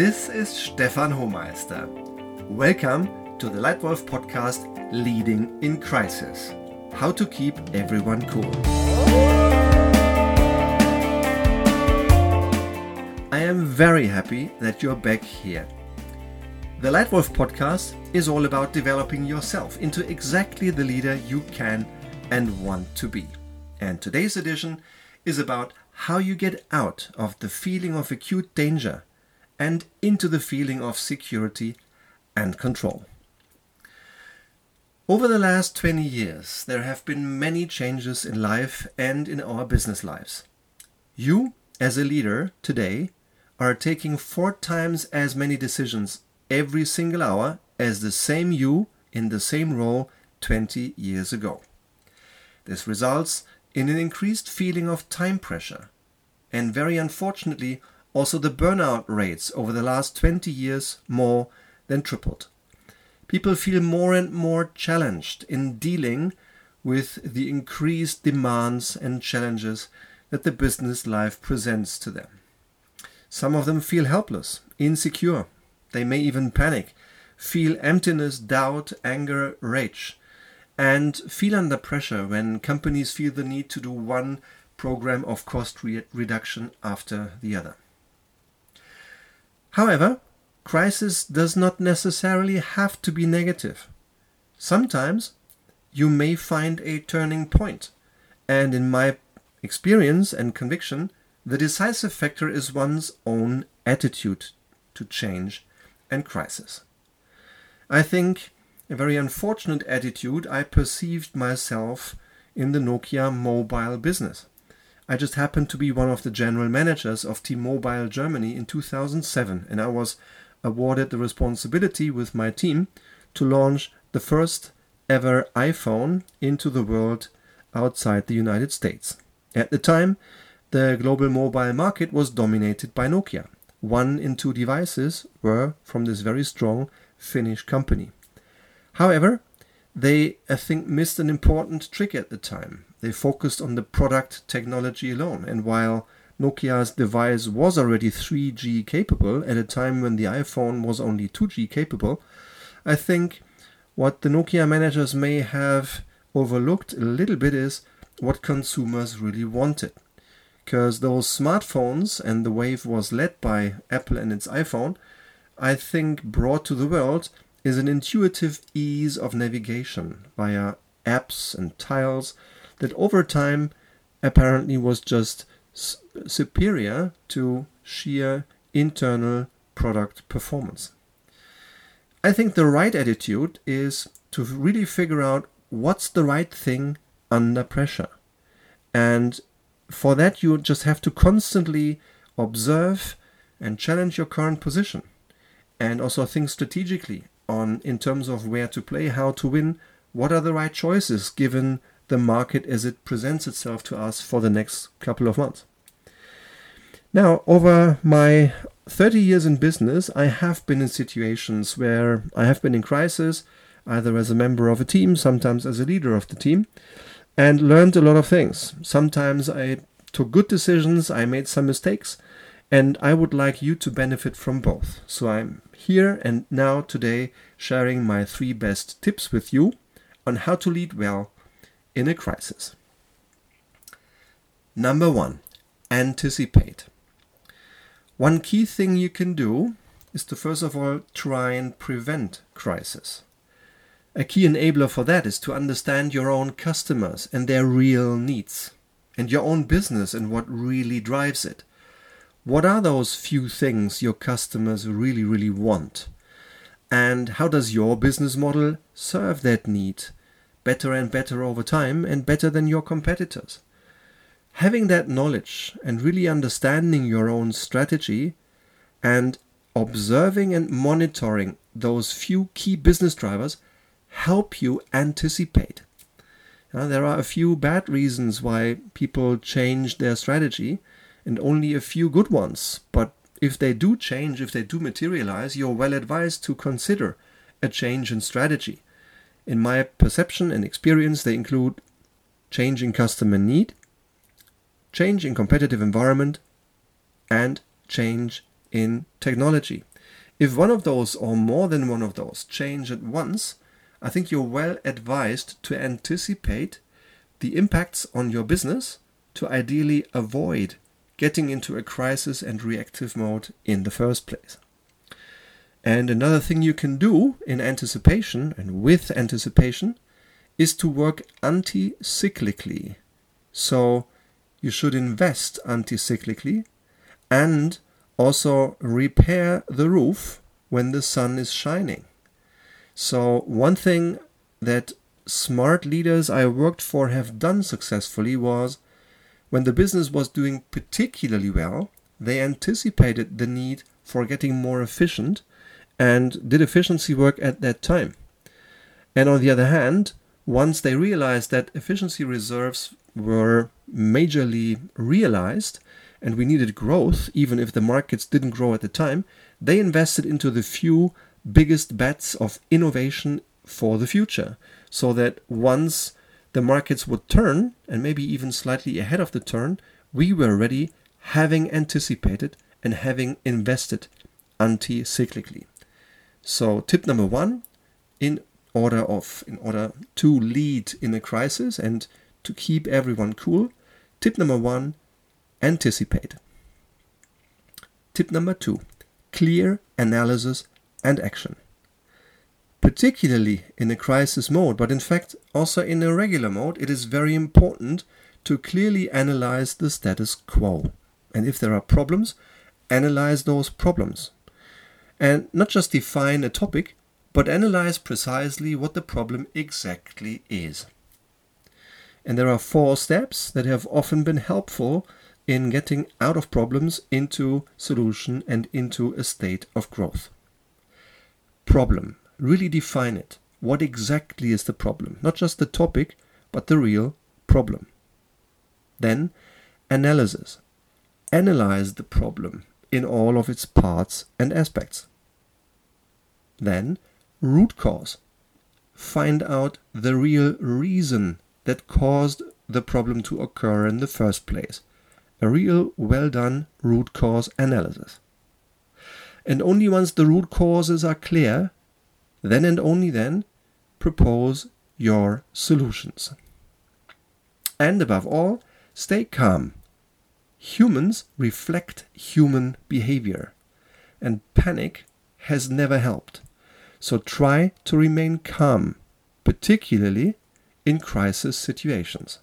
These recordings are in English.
This is Stefan Hohmeister. Welcome to the Lightwolf podcast Leading in Crisis. How to keep everyone cool. I am very happy that you're back here. The Lightwolf podcast is all about developing yourself into exactly the leader you can and want to be. And today's edition is about how you get out of the feeling of acute danger and into the feeling of security and control. Over the last 20 years, there have been many changes in life and in our business lives. You, as a leader today, are taking four times as many decisions every single hour as the same you in the same role 20 years ago. This results in an increased feeling of time pressure, and very unfortunately, also the burnout rates over the last 20 years more than tripled. People feel more and more challenged in dealing with the increased demands and challenges that the business life presents to them. Some of them feel helpless, insecure. They may even panic, feel emptiness, doubt, anger, rage, and feel under pressure when companies feel the need to do one program of cost re- reduction after the other. However, crisis does not necessarily have to be negative. Sometimes you may find a turning point, and in my experience and conviction, the decisive factor is one's own attitude to change and crisis. I think a very unfortunate attitude I perceived myself in the Nokia mobile business. I just happened to be one of the general managers of T-Mobile Germany in 2007 and I was awarded the responsibility with my team to launch the first ever iPhone into the world outside the United States. At the time, the global mobile market was dominated by Nokia. One in two devices were from this very strong Finnish company. However, they, I think, missed an important trick at the time. They focused on the product technology alone, and while Nokia's device was already 3G capable at a time when the iPhone was only 2G capable, I think what the Nokia managers may have overlooked a little bit is what consumers really wanted. Because those smartphones and the wave was led by Apple and its iPhone, I think brought to the world is an intuitive ease of navigation via apps and tiles that over time apparently was just superior to sheer internal product performance. I think the right attitude is to really figure out what's the right thing under pressure. And for that, you just have to constantly observe and challenge your current position and also think strategically on in terms of where to play, how to win, what are the right choices given the market as it presents itself to us for the next couple of months. Now, over my 30 years in business, I have been in situations where I have been in crisis, either as a member of a team, sometimes as a leader of the team, and learned a lot of things. Sometimes I took good decisions, I made some mistakes, and I would like you to benefit from both. So I'm here and now today sharing my three best tips with you on how to lead well in a crisis. Number one, anticipate. One key thing you can do is to first of all try and prevent crisis. A key enabler for that is to understand your own customers and their real needs, and your own business and what really drives it. What are those few things your customers really, really want? And how does your business model serve that need better and better over time and better than your competitors? Having that knowledge and really understanding your own strategy and observing and monitoring those few key business drivers help you anticipate. Now, there are a few bad reasons why people change their strategy and only a few good ones. But if they do change, if they do materialize, you're well advised to consider a change in strategy. In my perception and experience, they include change in customer need, change in competitive environment, and change in technology. If one of those or more than one of those change at once, I think you're well advised to anticipate the impacts on your business to ideally avoid getting into a crisis and reactive mode in the first place. And another thing you can do in anticipation and with anticipation is to work anti cyclically. So you should invest anti cyclically and also repair the roof when the sun is shining. So, one thing that smart leaders I worked for have done successfully was when the business was doing particularly well, they anticipated the need for getting more efficient and did efficiency work at that time. And on the other hand, once they realized that efficiency reserves were majorly realized and we needed growth, even if the markets didn't grow at the time, they invested into the few biggest bets of innovation for the future. So that once the markets would turn, and maybe even slightly ahead of the turn, we were ready, having anticipated and having invested anti cyclically. So, tip number one in order of in order to lead in a crisis and to keep everyone cool. Tip number one, anticipate. Tip number two, clear analysis and action. Particularly in a crisis mode, but in fact also in a regular mode, it is very important to clearly analyze the status quo. And if there are problems, analyze those problems. And not just define a topic, but analyze precisely what the problem exactly is. And there are four steps that have often been helpful in getting out of problems into solution and into a state of growth. Problem. Really define it. What exactly is the problem? Not just the topic, but the real problem. Then, analysis. Analyze the problem in all of its parts and aspects. Then, root cause. Find out the real reason that caused the problem to occur in the first place. A real well done root cause analysis. And only once the root causes are clear, then and only then, propose your solutions. And above all, stay calm. Humans reflect human behavior, and panic has never helped. So try to remain calm, particularly in crisis situations.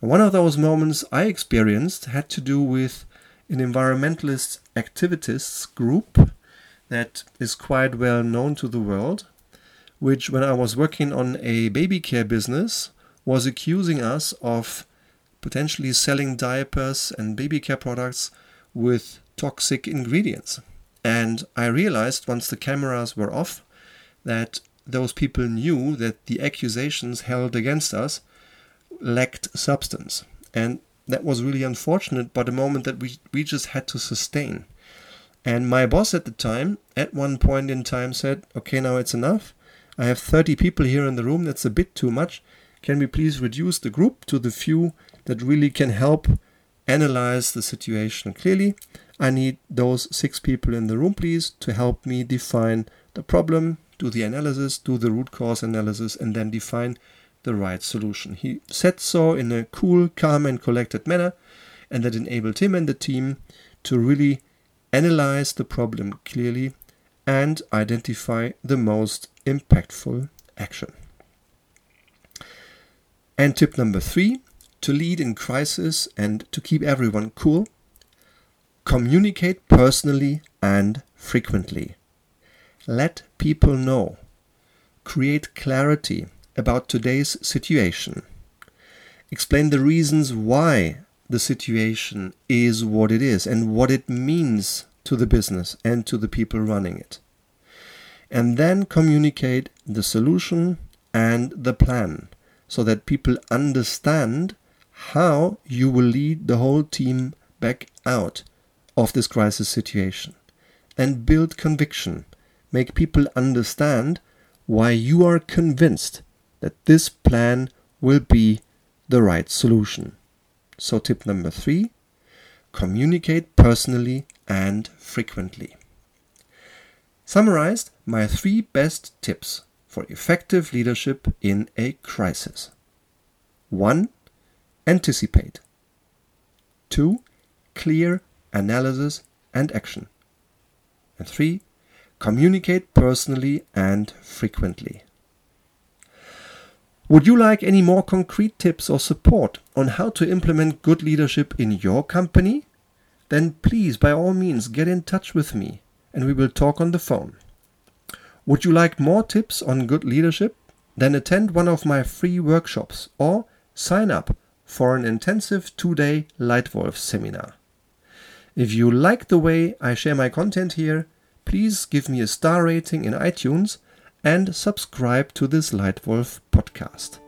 One of those moments I experienced had to do with an environmentalist activists group that is quite well known to the world, which, when I was working on a baby care business, was accusing us of potentially selling diapers and baby care products with toxic ingredients. And I realized once the cameras were off that those people knew that the accusations held against us lacked substance. And that was really unfortunate, but a moment that we, we just had to sustain. And my boss at the time, at one point in time, said, Okay, now it's enough. I have 30 people here in the room. That's a bit too much. Can we please reduce the group to the few that really can help analyze the situation clearly? I need those six people in the room, please, to help me define the problem, do the analysis, do the root cause analysis, and then define the right solution. He said so in a cool, calm, and collected manner, and that enabled him and the team to really analyze the problem clearly and identify the most impactful action. And tip number three to lead in crisis and to keep everyone cool Communicate personally and frequently. Let people know. Create clarity about today's situation. Explain the reasons why the situation is what it is and what it means to the business and to the people running it. And then communicate the solution and the plan so that people understand how you will lead the whole team back out of this crisis situation and build conviction. Make people understand why you are convinced that this plan will be the right solution. So, tip number three communicate personally and frequently. summarized my three best tips for effective leadership in a crisis. 1. Anticipate. 2. Clear analysis and action. And 3. Communicate personally and frequently. Would you like any more concrete tips or support on how to implement good leadership in your company? Then please, by all means, get in touch with me and we will talk on the phone. Would you like more tips on good leadership? Then attend one of my free workshops or sign up for an intensive two day Lightwolf seminar. If you like the way I share my content here, please give me a star rating in iTunes and subscribe to this Lightwolf podcast.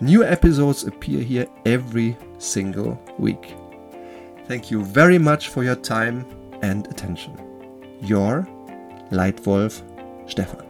New episodes appear here every single week. Thank you very much for your time and attention. Your Lightwolf Stefan.